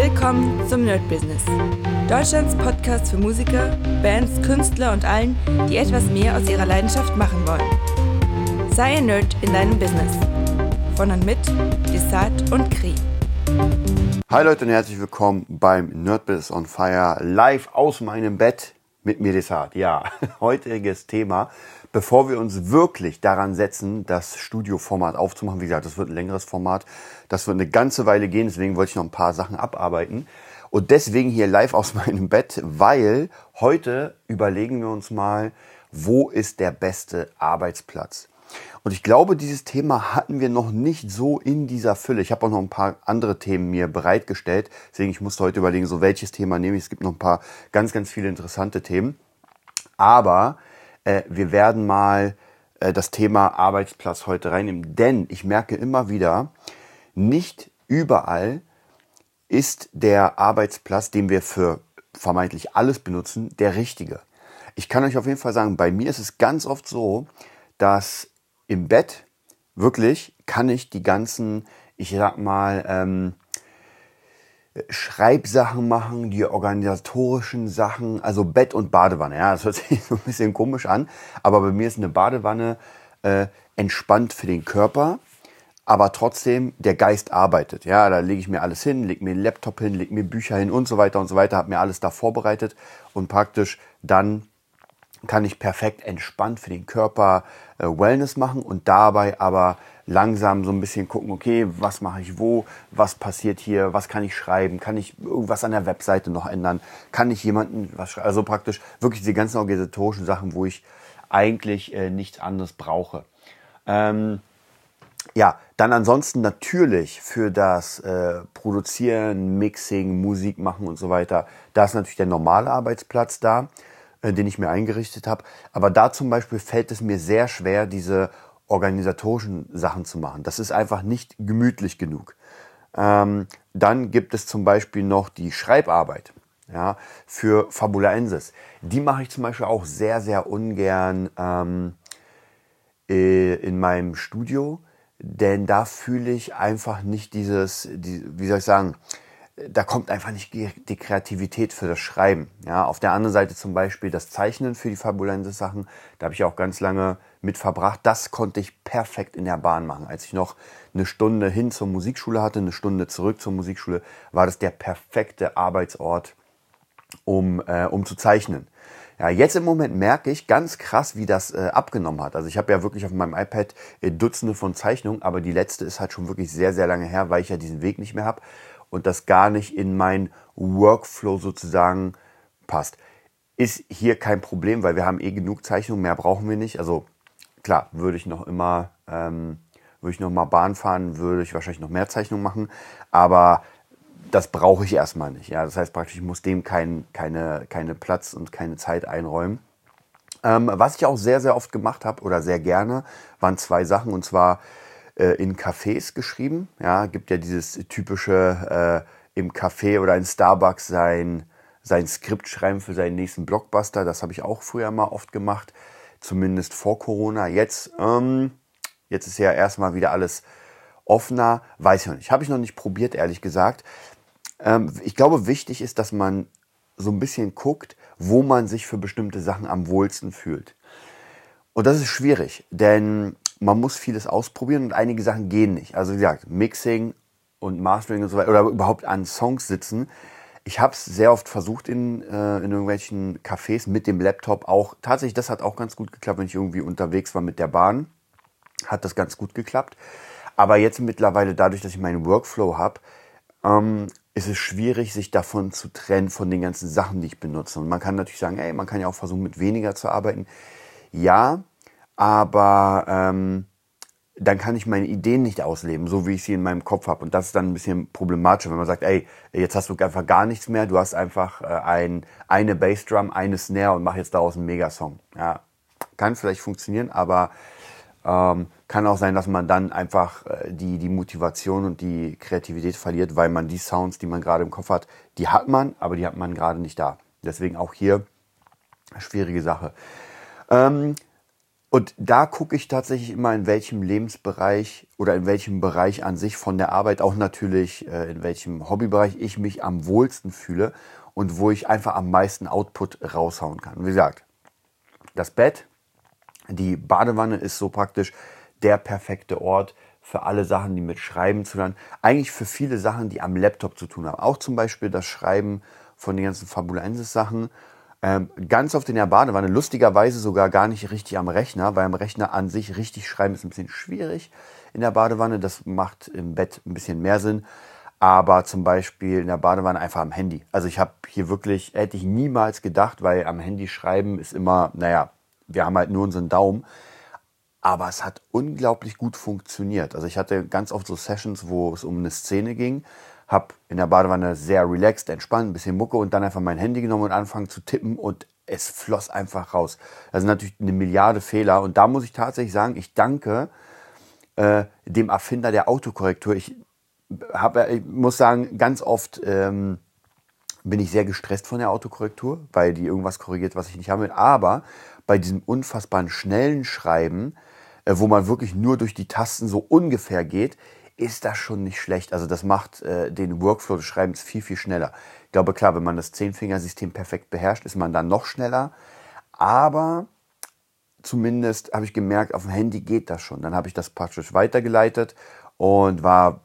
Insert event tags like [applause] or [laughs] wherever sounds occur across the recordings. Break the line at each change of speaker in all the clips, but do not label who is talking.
Willkommen zum Nerd Business. Deutschlands Podcast für Musiker, Bands, Künstler und allen, die etwas mehr aus ihrer Leidenschaft machen wollen. Sei ein Nerd in deinem Business. Von und mit Desart und Kri.
Hi Leute und herzlich willkommen beim Nerd Business on Fire live aus meinem Bett mit mir Desart. Ja, [laughs] heutiges Thema bevor wir uns wirklich daran setzen, das Studioformat aufzumachen. Wie gesagt, das wird ein längeres Format. Das wird eine ganze Weile gehen. Deswegen wollte ich noch ein paar Sachen abarbeiten. Und deswegen hier live aus [laughs] meinem Bett, weil heute überlegen wir uns mal, wo ist der beste Arbeitsplatz? Und ich glaube, dieses Thema hatten wir noch nicht so in dieser Fülle. Ich habe auch noch ein paar andere Themen mir bereitgestellt. Deswegen, ich musste heute überlegen, so welches Thema nehme ich. Es gibt noch ein paar ganz, ganz viele interessante Themen. Aber äh, wir werden mal äh, das Thema Arbeitsplatz heute reinnehmen. Denn ich merke immer wieder, nicht überall ist der Arbeitsplatz, den wir für vermeintlich alles benutzen, der richtige. Ich kann euch auf jeden Fall sagen, bei mir ist es ganz oft so, dass im Bett wirklich kann ich die ganzen, ich sag mal, ähm, Schreibsachen machen, die organisatorischen Sachen, also Bett und Badewanne. Ja, das hört sich [laughs] so ein bisschen komisch an, aber bei mir ist eine Badewanne äh, entspannt für den Körper, aber trotzdem der Geist arbeitet. Ja, da lege ich mir alles hin, lege mir einen Laptop hin, lege mir Bücher hin und so weiter und so weiter, habe mir alles da vorbereitet und praktisch dann kann ich perfekt entspannt für den Körper äh, Wellness machen und dabei aber langsam so ein bisschen gucken, okay, was mache ich wo, was passiert hier, was kann ich schreiben, kann ich irgendwas an der Webseite noch ändern, kann ich jemanden was schreiben, also praktisch wirklich diese ganzen organisatorischen Sachen, wo ich eigentlich äh, nichts anderes brauche. Ähm, ja, dann ansonsten natürlich für das äh, Produzieren, Mixing, Musik machen und so weiter, da ist natürlich der normale Arbeitsplatz da, äh, den ich mir eingerichtet habe. Aber da zum Beispiel fällt es mir sehr schwer, diese organisatorischen Sachen zu machen. Das ist einfach nicht gemütlich genug. Ähm, dann gibt es zum Beispiel noch die Schreibarbeit ja, für Fabulaensis. Die mache ich zum Beispiel auch sehr, sehr ungern ähm, äh, in meinem Studio, denn da fühle ich einfach nicht dieses, die, wie soll ich sagen, da kommt einfach nicht die Kreativität für das Schreiben. Ja, auf der anderen Seite zum Beispiel das Zeichnen für die Fabulensis-Sachen, da habe ich auch ganz lange mit verbracht. Das konnte ich perfekt in der Bahn machen. Als ich noch eine Stunde hin zur Musikschule hatte, eine Stunde zurück zur Musikschule, war das der perfekte Arbeitsort, um, äh, um zu zeichnen. Ja, jetzt im Moment merke ich ganz krass, wie das äh, abgenommen hat. Also ich habe ja wirklich auf meinem iPad äh, Dutzende von Zeichnungen, aber die letzte ist halt schon wirklich sehr, sehr lange her, weil ich ja diesen Weg nicht mehr habe und das gar nicht in mein Workflow sozusagen passt. Ist hier kein Problem, weil wir haben eh genug Zeichnungen, mehr brauchen wir nicht. Also klar, würde ich noch immer, ähm, würde ich noch mal Bahn fahren, würde ich wahrscheinlich noch mehr Zeichnungen machen, aber das brauche ich erstmal nicht. Ja, das heißt praktisch, ich muss dem kein, keine, keine Platz und keine Zeit einräumen. Ähm, was ich auch sehr, sehr oft gemacht habe oder sehr gerne, waren zwei Sachen. Und zwar äh, in Cafés geschrieben. Ja, gibt ja dieses typische äh, im Café oder in Starbucks sein, sein Skript schreiben für seinen nächsten Blockbuster. Das habe ich auch früher mal oft gemacht, zumindest vor Corona. Jetzt, ähm, jetzt ist ja erstmal wieder alles offener. Weiß ich noch nicht. Habe ich noch nicht probiert, ehrlich gesagt. Ähm, ich glaube, wichtig ist, dass man so ein bisschen guckt, wo man sich für bestimmte Sachen am wohlsten fühlt. Und das ist schwierig, denn man muss vieles ausprobieren und einige Sachen gehen nicht. Also wie gesagt, Mixing und Mastering und so weiter oder überhaupt an Songs sitzen. Ich habe es sehr oft versucht in, äh, in irgendwelchen Cafés mit dem Laptop auch. Tatsächlich, das hat auch ganz gut geklappt, wenn ich irgendwie unterwegs war mit der Bahn. Hat das ganz gut geklappt. Aber jetzt mittlerweile, dadurch, dass ich meinen Workflow habe, ähm, ist es schwierig, sich davon zu trennen, von den ganzen Sachen, die ich benutze. Und man kann natürlich sagen, ey, man kann ja auch versuchen, mit weniger zu arbeiten. Ja, aber ähm, dann kann ich meine Ideen nicht ausleben, so wie ich sie in meinem Kopf habe. Und das ist dann ein bisschen problematischer, wenn man sagt, ey, jetzt hast du einfach gar nichts mehr, du hast einfach äh, ein, eine Bassdrum, eine Snare und mach jetzt daraus einen Megasong. Ja, kann vielleicht funktionieren, aber ähm, kann auch sein, dass man dann einfach äh, die, die Motivation und die Kreativität verliert, weil man die Sounds, die man gerade im Kopf hat, die hat man, aber die hat man gerade nicht da. Deswegen auch hier schwierige Sache. Ähm, Und da gucke ich tatsächlich immer, in welchem Lebensbereich oder in welchem Bereich an sich von der Arbeit, auch natürlich äh, in welchem Hobbybereich ich mich am wohlsten fühle und wo ich einfach am meisten Output raushauen kann. Wie gesagt, das Bett, die Badewanne ist so praktisch der perfekte Ort für alle Sachen, die mit Schreiben zu tun. Eigentlich für viele Sachen, die am Laptop zu tun haben. Auch zum Beispiel das Schreiben von den ganzen Fabulensis-Sachen ähm, ganz oft in der Badewanne, lustigerweise sogar gar nicht richtig am Rechner, weil am Rechner an sich richtig schreiben ist ein bisschen schwierig in der Badewanne. Das macht im Bett ein bisschen mehr Sinn. Aber zum Beispiel in der Badewanne einfach am Handy. Also ich habe hier wirklich, hätte ich niemals gedacht, weil am Handy schreiben ist immer, naja, wir haben halt nur unseren Daumen. Aber es hat unglaublich gut funktioniert. Also ich hatte ganz oft so Sessions, wo es um eine Szene ging habe in der Badewanne sehr relaxed, entspannt, ein bisschen Mucke und dann einfach mein Handy genommen und anfangen zu tippen und es floss einfach raus. Das sind natürlich eine Milliarde Fehler und da muss ich tatsächlich sagen, ich danke äh, dem Erfinder der Autokorrektur. Ich, hab, ich muss sagen, ganz oft ähm, bin ich sehr gestresst von der Autokorrektur, weil die irgendwas korrigiert, was ich nicht haben will. Aber bei diesem unfassbaren schnellen Schreiben, äh, wo man wirklich nur durch die Tasten so ungefähr geht, ist das schon nicht schlecht. Also das macht äh, den Workflow des Schreibens viel, viel schneller. Ich glaube, klar, wenn man das Zehnfingersystem perfekt beherrscht, ist man dann noch schneller. Aber zumindest habe ich gemerkt, auf dem Handy geht das schon. Dann habe ich das praktisch weitergeleitet und war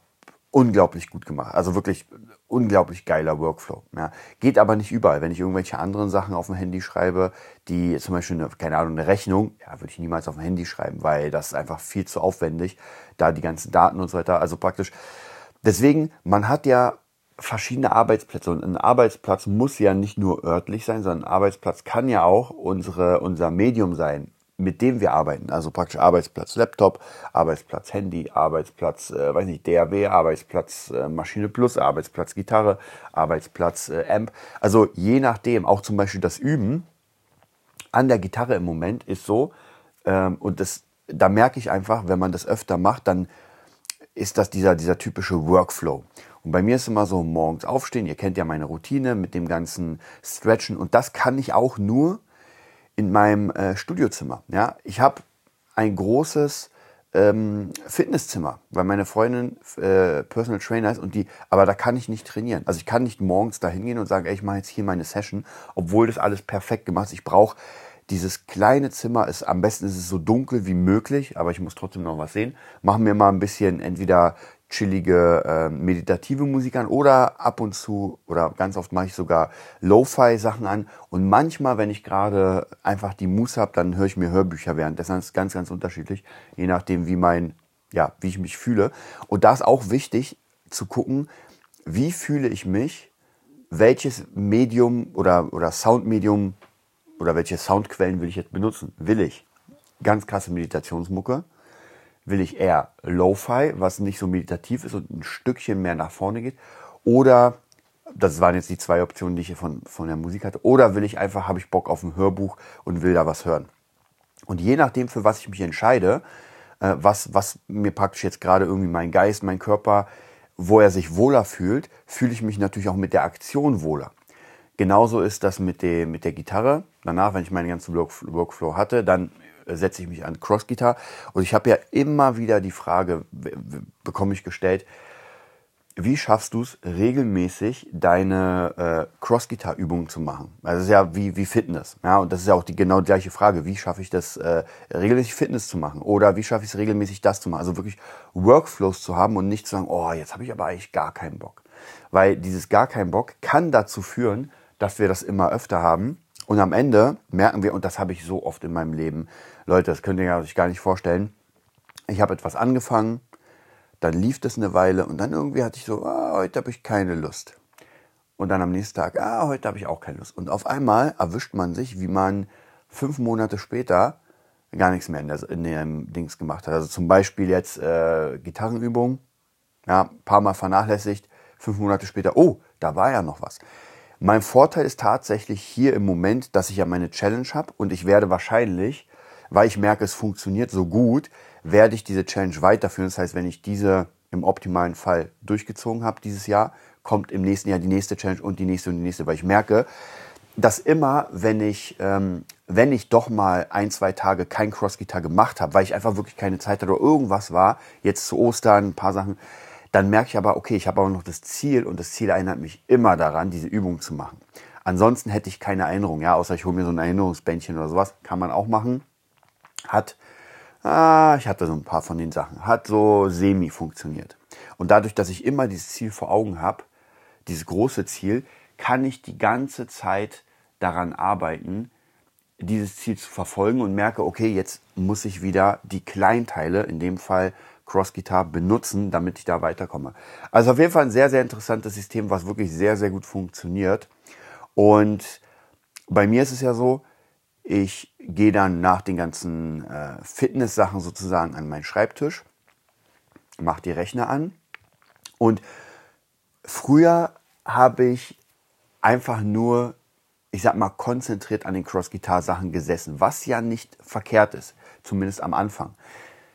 unglaublich gut gemacht. Also wirklich unglaublich geiler Workflow. Ja. Geht aber nicht überall. Wenn ich irgendwelche anderen Sachen auf dem Handy schreibe, die zum Beispiel, eine, keine Ahnung, eine Rechnung, ja, würde ich niemals auf dem Handy schreiben, weil das ist einfach viel zu aufwendig, da die ganzen Daten und so weiter. Also praktisch. Deswegen, man hat ja verschiedene Arbeitsplätze und ein Arbeitsplatz muss ja nicht nur örtlich sein, sondern ein Arbeitsplatz kann ja auch unsere, unser Medium sein mit dem wir arbeiten. Also praktisch Arbeitsplatz Laptop, Arbeitsplatz Handy, Arbeitsplatz, äh, weiß nicht, DAW, Arbeitsplatz äh, Maschine Plus, Arbeitsplatz Gitarre, Arbeitsplatz äh, Amp. Also je nachdem, auch zum Beispiel das Üben an der Gitarre im Moment ist so, ähm, und das, da merke ich einfach, wenn man das öfter macht, dann ist das dieser, dieser typische Workflow. Und bei mir ist immer so morgens aufstehen, ihr kennt ja meine Routine mit dem ganzen Stretchen und das kann ich auch nur, in meinem äh, Studiozimmer. Ja, ich habe ein großes ähm, Fitnesszimmer, weil meine Freundin äh, Personal Trainer ist und die, aber da kann ich nicht trainieren. Also ich kann nicht morgens da hingehen und sagen, ey, ich mache jetzt hier meine Session, obwohl das alles perfekt gemacht ist. Ich brauche dieses kleine Zimmer ist, am besten ist es so dunkel wie möglich, aber ich muss trotzdem noch was sehen. Machen wir mal ein bisschen entweder chillige äh, meditative Musik an oder ab und zu oder ganz oft mache ich sogar Lo-Fi-Sachen an und manchmal, wenn ich gerade einfach die Muße habe, dann höre ich mir Hörbücher während. Das ist ganz, ganz unterschiedlich, je nachdem, wie mein, ja, wie ich mich fühle. Und da ist auch wichtig zu gucken, wie fühle ich mich, welches Medium oder, oder Soundmedium oder welche Soundquellen will ich jetzt benutzen? Will ich ganz krasse Meditationsmucke? Will ich eher Lo-Fi, was nicht so meditativ ist und ein Stückchen mehr nach vorne geht? Oder, das waren jetzt die zwei Optionen, die ich hier von, von der Musik hatte, oder will ich einfach, habe ich Bock auf ein Hörbuch und will da was hören? Und je nachdem, für was ich mich entscheide, äh, was, was mir praktisch jetzt gerade irgendwie mein Geist, mein Körper, wo er sich wohler fühlt, fühle ich mich natürlich auch mit der Aktion wohler. Genauso ist das mit, dem, mit der Gitarre. Danach, wenn ich meinen ganzen Workflow hatte, dann setze ich mich an Cross-Gitarre. Und ich habe ja immer wieder die Frage, bekomme ich gestellt, wie schaffst du es regelmäßig, deine äh, Cross-Gitar-Übungen zu machen? Also das ist ja wie, wie Fitness. Ja, und das ist ja auch die genau die gleiche Frage. Wie schaffe ich das, äh, regelmäßig Fitness zu machen? Oder wie schaffe ich es regelmäßig, das zu machen? Also wirklich Workflows zu haben und nicht zu sagen, oh, jetzt habe ich aber eigentlich gar keinen Bock. Weil dieses gar keinen Bock kann dazu führen, dass wir das immer öfter haben. Und am Ende merken wir, und das habe ich so oft in meinem Leben, Leute, das könnt ihr euch gar nicht vorstellen. Ich habe etwas angefangen, dann lief das eine Weile und dann irgendwie hatte ich so, ah, heute habe ich keine Lust. Und dann am nächsten Tag, ah, heute habe ich auch keine Lust. Und auf einmal erwischt man sich, wie man fünf Monate später gar nichts mehr in, der, in dem Dings gemacht hat. Also zum Beispiel jetzt äh, Gitarrenübung, ja, ein paar Mal vernachlässigt, fünf Monate später, oh, da war ja noch was. Mein Vorteil ist tatsächlich hier im Moment, dass ich ja meine Challenge habe und ich werde wahrscheinlich weil ich merke, es funktioniert so gut, werde ich diese Challenge weiterführen. Das heißt, wenn ich diese im optimalen Fall durchgezogen habe dieses Jahr, kommt im nächsten Jahr die nächste Challenge und die nächste und die nächste, weil ich merke, dass immer, wenn ich, ähm, wenn ich doch mal ein, zwei Tage kein Crossgitar gemacht habe, weil ich einfach wirklich keine Zeit hatte oder irgendwas war, jetzt zu Ostern, ein paar Sachen, dann merke ich aber, okay, ich habe aber noch das Ziel und das Ziel erinnert mich immer daran, diese Übung zu machen. Ansonsten hätte ich keine Erinnerung, ja, außer ich hole mir so ein Erinnerungsbändchen oder sowas, kann man auch machen. Hat, ah, ich hatte so ein paar von den Sachen, hat so semi funktioniert. Und dadurch, dass ich immer dieses Ziel vor Augen habe, dieses große Ziel, kann ich die ganze Zeit daran arbeiten, dieses Ziel zu verfolgen und merke, okay, jetzt muss ich wieder die Kleinteile, in dem Fall Cross Guitar, benutzen, damit ich da weiterkomme. Also auf jeden Fall ein sehr, sehr interessantes System, was wirklich sehr, sehr gut funktioniert. Und bei mir ist es ja so, ich gehe dann nach den ganzen äh, Fitness-Sachen sozusagen an meinen Schreibtisch, mache die Rechner an und früher habe ich einfach nur, ich sag mal, konzentriert an den Cross-Guitar-Sachen gesessen, was ja nicht verkehrt ist, zumindest am Anfang.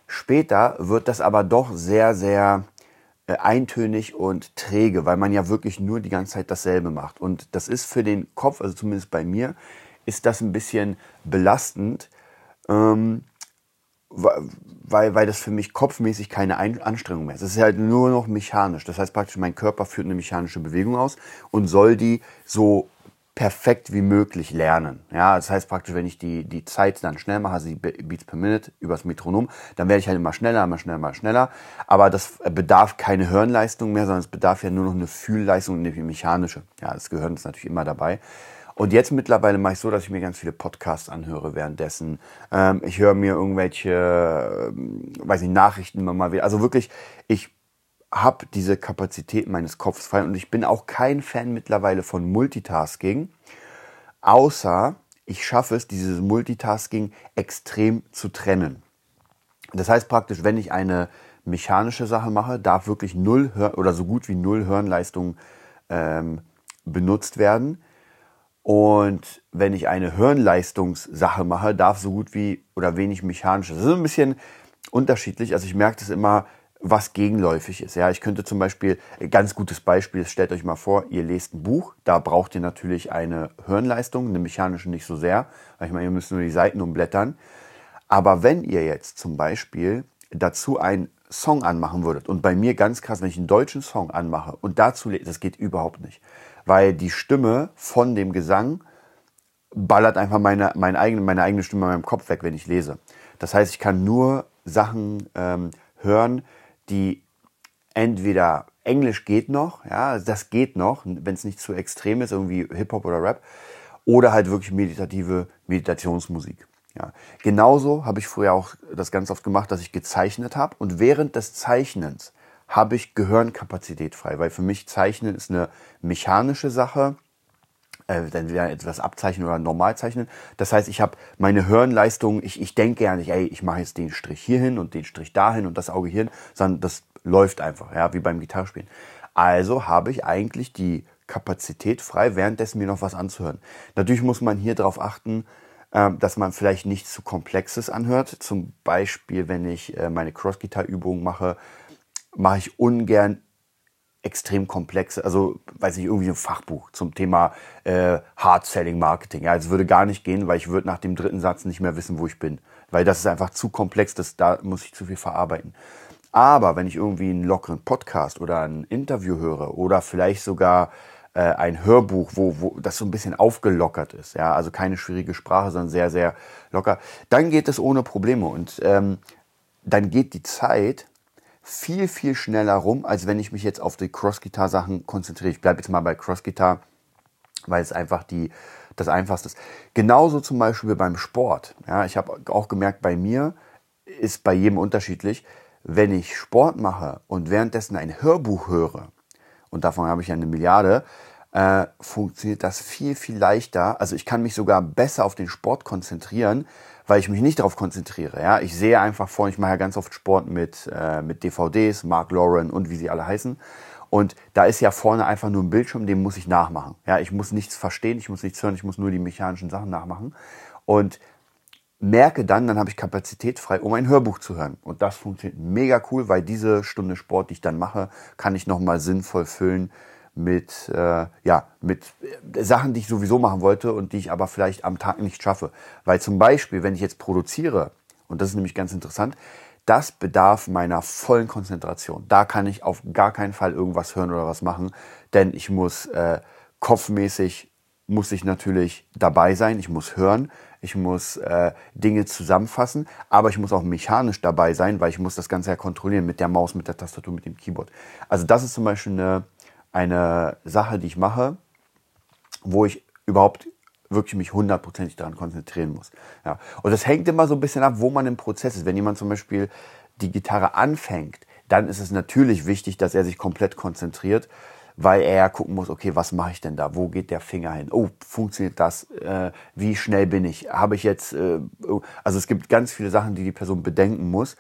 Später wird das aber doch sehr, sehr äh, eintönig und träge, weil man ja wirklich nur die ganze Zeit dasselbe macht. Und das ist für den Kopf, also zumindest bei mir, ist das ein bisschen belastend, ähm, weil, weil das für mich kopfmäßig keine Anstrengung mehr ist. Es ist halt nur noch mechanisch. Das heißt praktisch, mein Körper führt eine mechanische Bewegung aus und soll die so perfekt wie möglich lernen. Ja, das heißt praktisch, wenn ich die, die Zeit dann schnell mache, also die Beats per Minute übers Metronom, dann werde ich halt immer schneller, immer schneller, immer schneller. Aber das bedarf keine Hirnleistung mehr, sondern es bedarf ja nur noch eine Fühlleistung, eine mechanische. Ja, das Gehirn ist natürlich immer dabei. Und jetzt mittlerweile mache ich so, dass ich mir ganz viele Podcasts anhöre währenddessen. Ähm, ich höre mir irgendwelche, ähm, weiß ich, Nachrichten immer mal wieder. Also wirklich, ich habe diese Kapazität meines Kopfs frei und ich bin auch kein Fan mittlerweile von Multitasking, außer ich schaffe es, dieses Multitasking extrem zu trennen. Das heißt praktisch, wenn ich eine mechanische Sache mache, darf wirklich null Hör oder so gut wie null Hirnleistung ähm, benutzt werden. Und wenn ich eine Hirnleistungssache mache, darf so gut wie oder wenig mechanisch. Das ist ein bisschen unterschiedlich. Also ich merke das immer, was gegenläufig ist. Ja, ich könnte zum Beispiel, ganz gutes Beispiel, stellt euch mal vor, ihr lest ein Buch, da braucht ihr natürlich eine Hirnleistung, eine mechanische nicht so sehr, weil ich meine, ihr müsst nur die Seiten umblättern. Aber wenn ihr jetzt zum Beispiel dazu einen Song anmachen würdet, und bei mir ganz krass, wenn ich einen deutschen Song anmache und dazu, das geht überhaupt nicht weil die Stimme von dem Gesang ballert einfach meine, meine, eigene, meine eigene Stimme in meinem Kopf weg, wenn ich lese. Das heißt, ich kann nur Sachen ähm, hören, die entweder Englisch geht noch, ja, das geht noch, wenn es nicht zu extrem ist, irgendwie Hip-Hop oder Rap, oder halt wirklich meditative Meditationsmusik. Ja. Genauso habe ich früher auch das ganz oft gemacht, dass ich gezeichnet habe und während des Zeichnens habe ich Gehirnkapazität frei, weil für mich Zeichnen ist eine mechanische Sache, äh, dann wieder etwas abzeichnen oder normal zeichnen. Das heißt, ich habe meine Hirnleistung, ich, ich denke ja nicht, ey, ich mache jetzt den Strich hierhin und den Strich dahin und das Auge hierhin, sondern das läuft einfach, ja, wie beim Gitarrespielen. Also habe ich eigentlich die Kapazität frei, währenddessen mir noch was anzuhören. Natürlich muss man hier darauf achten, äh, dass man vielleicht nichts zu Komplexes anhört. Zum Beispiel, wenn ich äh, meine Cross-Gitar-Übungen mache, mache ich ungern extrem komplexe, also weiß ich, irgendwie ein Fachbuch zum Thema äh, Hard Selling Marketing. Ja, es würde gar nicht gehen, weil ich würde nach dem dritten Satz nicht mehr wissen, wo ich bin. Weil das ist einfach zu komplex, das, da muss ich zu viel verarbeiten. Aber wenn ich irgendwie einen lockeren Podcast oder ein Interview höre oder vielleicht sogar äh, ein Hörbuch, wo, wo das so ein bisschen aufgelockert ist, ja, also keine schwierige Sprache, sondern sehr, sehr locker, dann geht es ohne Probleme und ähm, dann geht die Zeit viel, viel schneller rum, als wenn ich mich jetzt auf die Cross-Guitar-Sachen konzentriere. Ich bleibe jetzt mal bei Cross-Guitar, weil es einfach die, das Einfachste ist. Genauso zum Beispiel beim Sport. Ja, ich habe auch gemerkt, bei mir ist bei jedem unterschiedlich. Wenn ich Sport mache und währenddessen ein Hörbuch höre, und davon habe ich ja eine Milliarde, äh, funktioniert das viel, viel leichter. Also ich kann mich sogar besser auf den Sport konzentrieren, weil ich mich nicht darauf konzentriere. Ja? Ich sehe einfach vor, ich mache ja ganz oft Sport mit, äh, mit DVDs, Mark Lauren und wie sie alle heißen. Und da ist ja vorne einfach nur ein Bildschirm, den muss ich nachmachen. Ja, ich muss nichts verstehen, ich muss nichts hören, ich muss nur die mechanischen Sachen nachmachen. Und merke dann, dann habe ich Kapazität frei, um ein Hörbuch zu hören. Und das funktioniert mega cool, weil diese Stunde Sport, die ich dann mache, kann ich nochmal sinnvoll füllen mit, äh, ja, mit Sachen, die ich sowieso machen wollte und die ich aber vielleicht am Tag nicht schaffe. Weil zum Beispiel, wenn ich jetzt produziere, und das ist nämlich ganz interessant, das bedarf meiner vollen Konzentration. Da kann ich auf gar keinen Fall irgendwas hören oder was machen, denn ich muss äh, kopfmäßig muss ich natürlich dabei sein, ich muss hören, ich muss äh, Dinge zusammenfassen, aber ich muss auch mechanisch dabei sein, weil ich muss das Ganze ja kontrollieren mit der Maus, mit der Tastatur, mit dem Keyboard. Also das ist zum Beispiel eine, eine Sache, die ich mache, wo ich überhaupt wirklich mich hundertprozentig daran konzentrieren muss. Ja. Und das hängt immer so ein bisschen ab, wo man im Prozess ist. Wenn jemand zum Beispiel die Gitarre anfängt, dann ist es natürlich wichtig, dass er sich komplett konzentriert, weil er gucken muss, okay, was mache ich denn da? Wo geht der Finger hin? Oh, funktioniert das? Äh, wie schnell bin ich? Habe ich jetzt, äh, oh. also es gibt ganz viele Sachen, die die Person bedenken muss.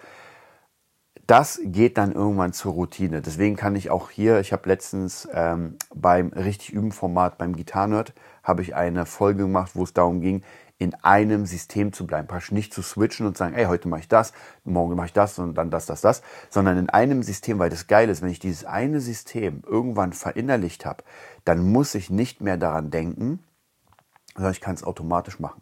Das geht dann irgendwann zur Routine. Deswegen kann ich auch hier, ich habe letztens ähm, beim richtig üben Format beim Gitarrenerd habe ich eine Folge gemacht, wo es darum ging, in einem System zu bleiben, praktisch nicht zu switchen und sagen, ey, heute mache ich das, morgen mache ich das und dann das, das, das, sondern in einem System, weil das geil ist, wenn ich dieses eine System irgendwann verinnerlicht habe, dann muss ich nicht mehr daran denken, sondern ich kann es automatisch machen.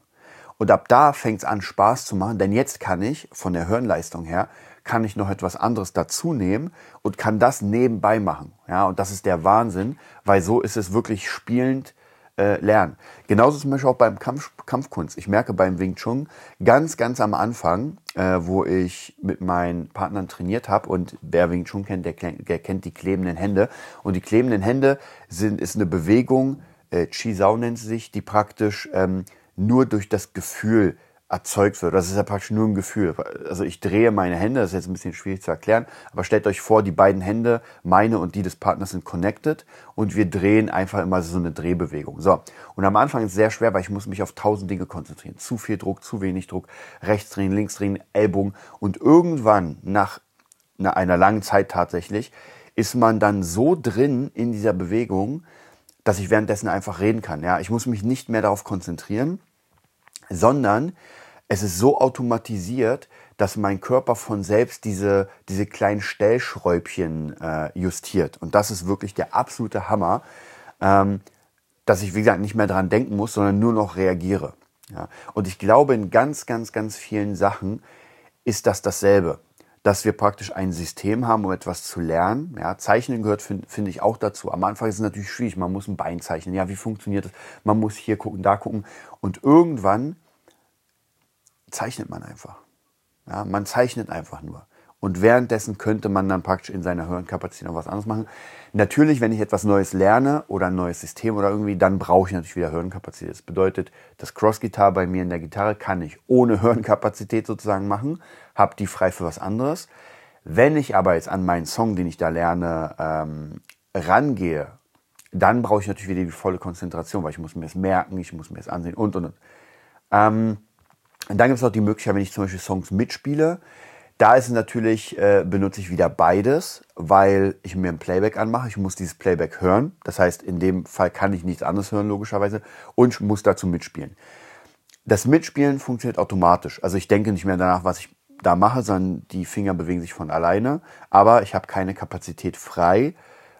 Und ab da fängt es an, Spaß zu machen, denn jetzt kann ich von der Hirnleistung her, kann ich noch etwas anderes dazu nehmen und kann das nebenbei machen. Ja, und das ist der Wahnsinn, weil so ist es wirklich spielend äh, lernen. Genauso zum Beispiel auch beim Kampf, Kampfkunst. Ich merke beim Wing Chun ganz, ganz am Anfang, äh, wo ich mit meinen Partnern trainiert habe und wer Wing Chun kennt, der, der, kennt die klebenden Hände. Und die klebenden Hände sind, ist eine Bewegung, äh, Chi Sao nennt sie sich, die praktisch ähm, nur durch das Gefühl erzeugt wird. Das ist ja praktisch nur ein Gefühl. Also ich drehe meine Hände, das ist jetzt ein bisschen schwierig zu erklären, aber stellt euch vor, die beiden Hände, meine und die des Partners sind connected und wir drehen einfach immer so eine Drehbewegung. So. Und am Anfang ist es sehr schwer, weil ich muss mich auf tausend Dinge konzentrieren. Zu viel Druck, zu wenig Druck, rechts drehen, links drehen, Ellbogen und irgendwann nach einer langen Zeit tatsächlich ist man dann so drin in dieser Bewegung, dass ich währenddessen einfach reden kann. Ja, ich muss mich nicht mehr darauf konzentrieren sondern es ist so automatisiert, dass mein Körper von selbst diese, diese kleinen Stellschräubchen äh, justiert. Und das ist wirklich der absolute Hammer, ähm, dass ich, wie gesagt, nicht mehr dran denken muss, sondern nur noch reagiere. Ja? Und ich glaube, in ganz, ganz, ganz vielen Sachen ist das dasselbe. Dass wir praktisch ein System haben, um etwas zu lernen. Ja, Zeichnen gehört, finde find ich, auch dazu. Am Anfang ist es natürlich schwierig. Man muss ein Bein zeichnen. Ja, wie funktioniert das? Man muss hier gucken, da gucken. Und irgendwann zeichnet man einfach. Ja, man zeichnet einfach nur. Und währenddessen könnte man dann praktisch in seiner Hirnkapazität noch was anderes machen. Natürlich, wenn ich etwas Neues lerne oder ein neues System oder irgendwie, dann brauche ich natürlich wieder Hirnkapazität. Das bedeutet, das Cross-Gitarre bei mir in der Gitarre kann ich ohne Hirnkapazität sozusagen machen, habe die frei für was anderes. Wenn ich aber jetzt an meinen Song, den ich da lerne, ähm, rangehe, dann brauche ich natürlich wieder die volle Konzentration, weil ich muss mir es merken, ich muss mir es ansehen und und und. Ähm, und dann gibt es auch die Möglichkeit, wenn ich zum Beispiel Songs mitspiele, da ist natürlich, äh, benutze ich wieder beides, weil ich mir ein Playback anmache. Ich muss dieses Playback hören. Das heißt, in dem Fall kann ich nichts anderes hören, logischerweise, und muss dazu mitspielen. Das Mitspielen funktioniert automatisch. Also ich denke nicht mehr danach, was ich da mache, sondern die Finger bewegen sich von alleine. Aber ich habe keine Kapazität frei,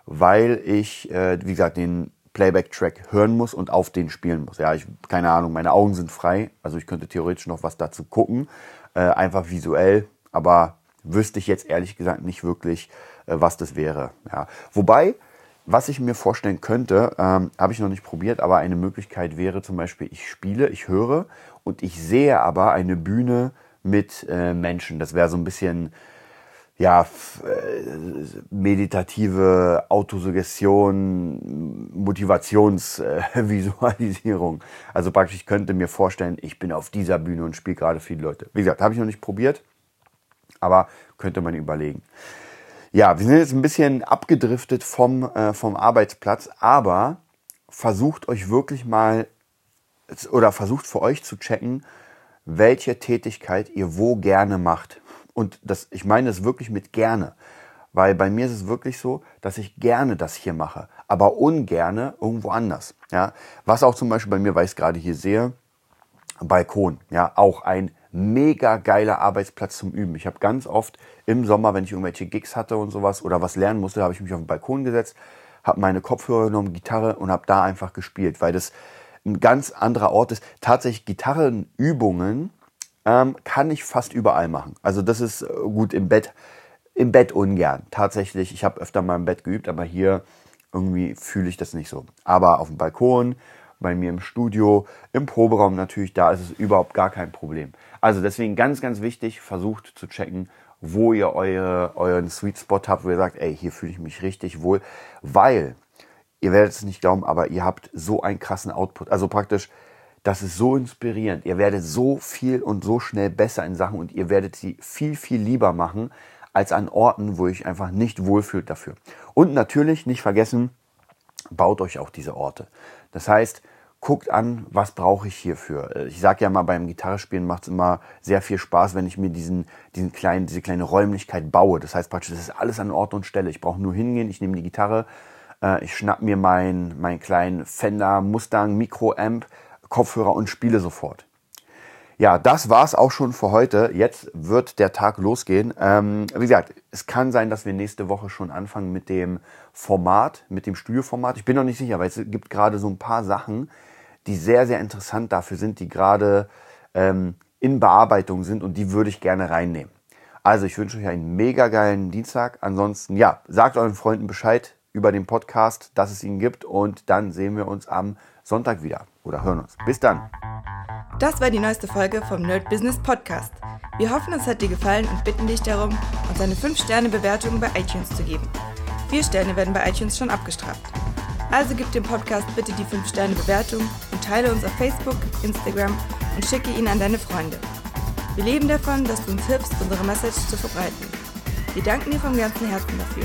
weil ich, äh, wie gesagt, den Playback-Track hören muss und auf den spielen muss. Ja, ich, keine Ahnung, meine Augen sind frei, also ich könnte theoretisch noch was dazu gucken, äh, einfach visuell, aber wüsste ich jetzt ehrlich gesagt nicht wirklich, äh, was das wäre. Ja. Wobei, was ich mir vorstellen könnte, ähm, habe ich noch nicht probiert, aber eine Möglichkeit wäre zum Beispiel, ich spiele, ich höre und ich sehe aber eine Bühne mit äh, Menschen. Das wäre so ein bisschen ja, äh, meditative Autosuggestion, Motivationsvisualisierung. Äh, [laughs] also praktisch, ich könnte mir vorstellen, ich bin auf dieser Bühne und spiele gerade viele Leute. Wie gesagt, habe ich noch nicht probiert, aber könnte man überlegen. Ja, wir sind jetzt ein bisschen abgedriftet vom, äh, vom Arbeitsplatz, aber versucht euch wirklich mal oder versucht für euch zu checken, welche Tätigkeit ihr wo gerne macht. Und das, ich meine es wirklich mit gerne. Weil bei mir ist es wirklich so, dass ich gerne das hier mache, aber ungerne irgendwo anders. Ja? Was auch zum Beispiel bei mir, weil ich es gerade hier sehe, Balkon. Ja, auch ein mega geiler Arbeitsplatz zum Üben. Ich habe ganz oft im Sommer, wenn ich irgendwelche Gigs hatte und sowas oder was lernen musste, habe ich mich auf den Balkon gesetzt, habe meine Kopfhörer genommen, Gitarre und habe da einfach gespielt, weil das ein ganz anderer Ort ist. Tatsächlich Gitarrenübungen ähm, kann ich fast überall machen. Also das ist äh, gut im Bett, im Bett ungern. Tatsächlich, ich habe öfter mal im Bett geübt, aber hier irgendwie fühle ich das nicht so. Aber auf dem Balkon, bei mir im Studio, im Proberaum natürlich, da ist es überhaupt gar kein Problem. Also deswegen ganz, ganz wichtig, versucht zu checken, wo ihr eure, euren Sweet Spot habt, wo ihr sagt, ey, hier fühle ich mich richtig wohl, weil ihr werdet es nicht glauben, aber ihr habt so einen krassen Output. Also praktisch, das ist so inspirierend. Ihr werdet so viel und so schnell besser in Sachen und ihr werdet sie viel, viel lieber machen als an Orten, wo ich einfach nicht wohlfühlt dafür. Und natürlich nicht vergessen, baut euch auch diese Orte. Das heißt, guckt an, was brauche ich hierfür. Äh, ich sage ja mal, beim Gitarrespielen macht es immer sehr viel Spaß, wenn ich mir diesen, diesen kleinen, diese kleine Räumlichkeit baue. Das heißt praktisch, das ist alles an Ort und Stelle. Ich brauche nur hingehen, ich nehme die Gitarre, äh, ich schnapp mir meinen mein kleinen Fender Mustang Microamp, Kopfhörer und spiele sofort. Ja, das war's auch schon für heute. Jetzt wird der Tag losgehen. Ähm, wie gesagt, es kann sein, dass wir nächste Woche schon anfangen mit dem Format, mit dem Studioformat. Ich bin noch nicht sicher, weil es gibt gerade so ein paar Sachen, die sehr, sehr interessant dafür sind, die gerade ähm, in Bearbeitung sind und die würde ich gerne reinnehmen. Also ich wünsche euch einen mega geilen Dienstag. Ansonsten, ja, sagt euren Freunden Bescheid über den Podcast, dass es ihn gibt und dann sehen wir uns am Sonntag wieder oder hören uns. Bis dann.
Das war die neueste Folge vom Nerd Business Podcast. Wir hoffen, es hat dir gefallen und bitten dich darum, uns eine 5-Sterne-Bewertung bei iTunes zu geben. Vier Sterne werden bei iTunes schon abgestraft. Also gib dem Podcast bitte die 5-Sterne-Bewertung und teile uns auf Facebook, Instagram und schicke ihn an deine Freunde. Wir leben davon, dass du uns hilfst, unsere Message zu verbreiten. Wir danken dir vom ganzen Herzen dafür.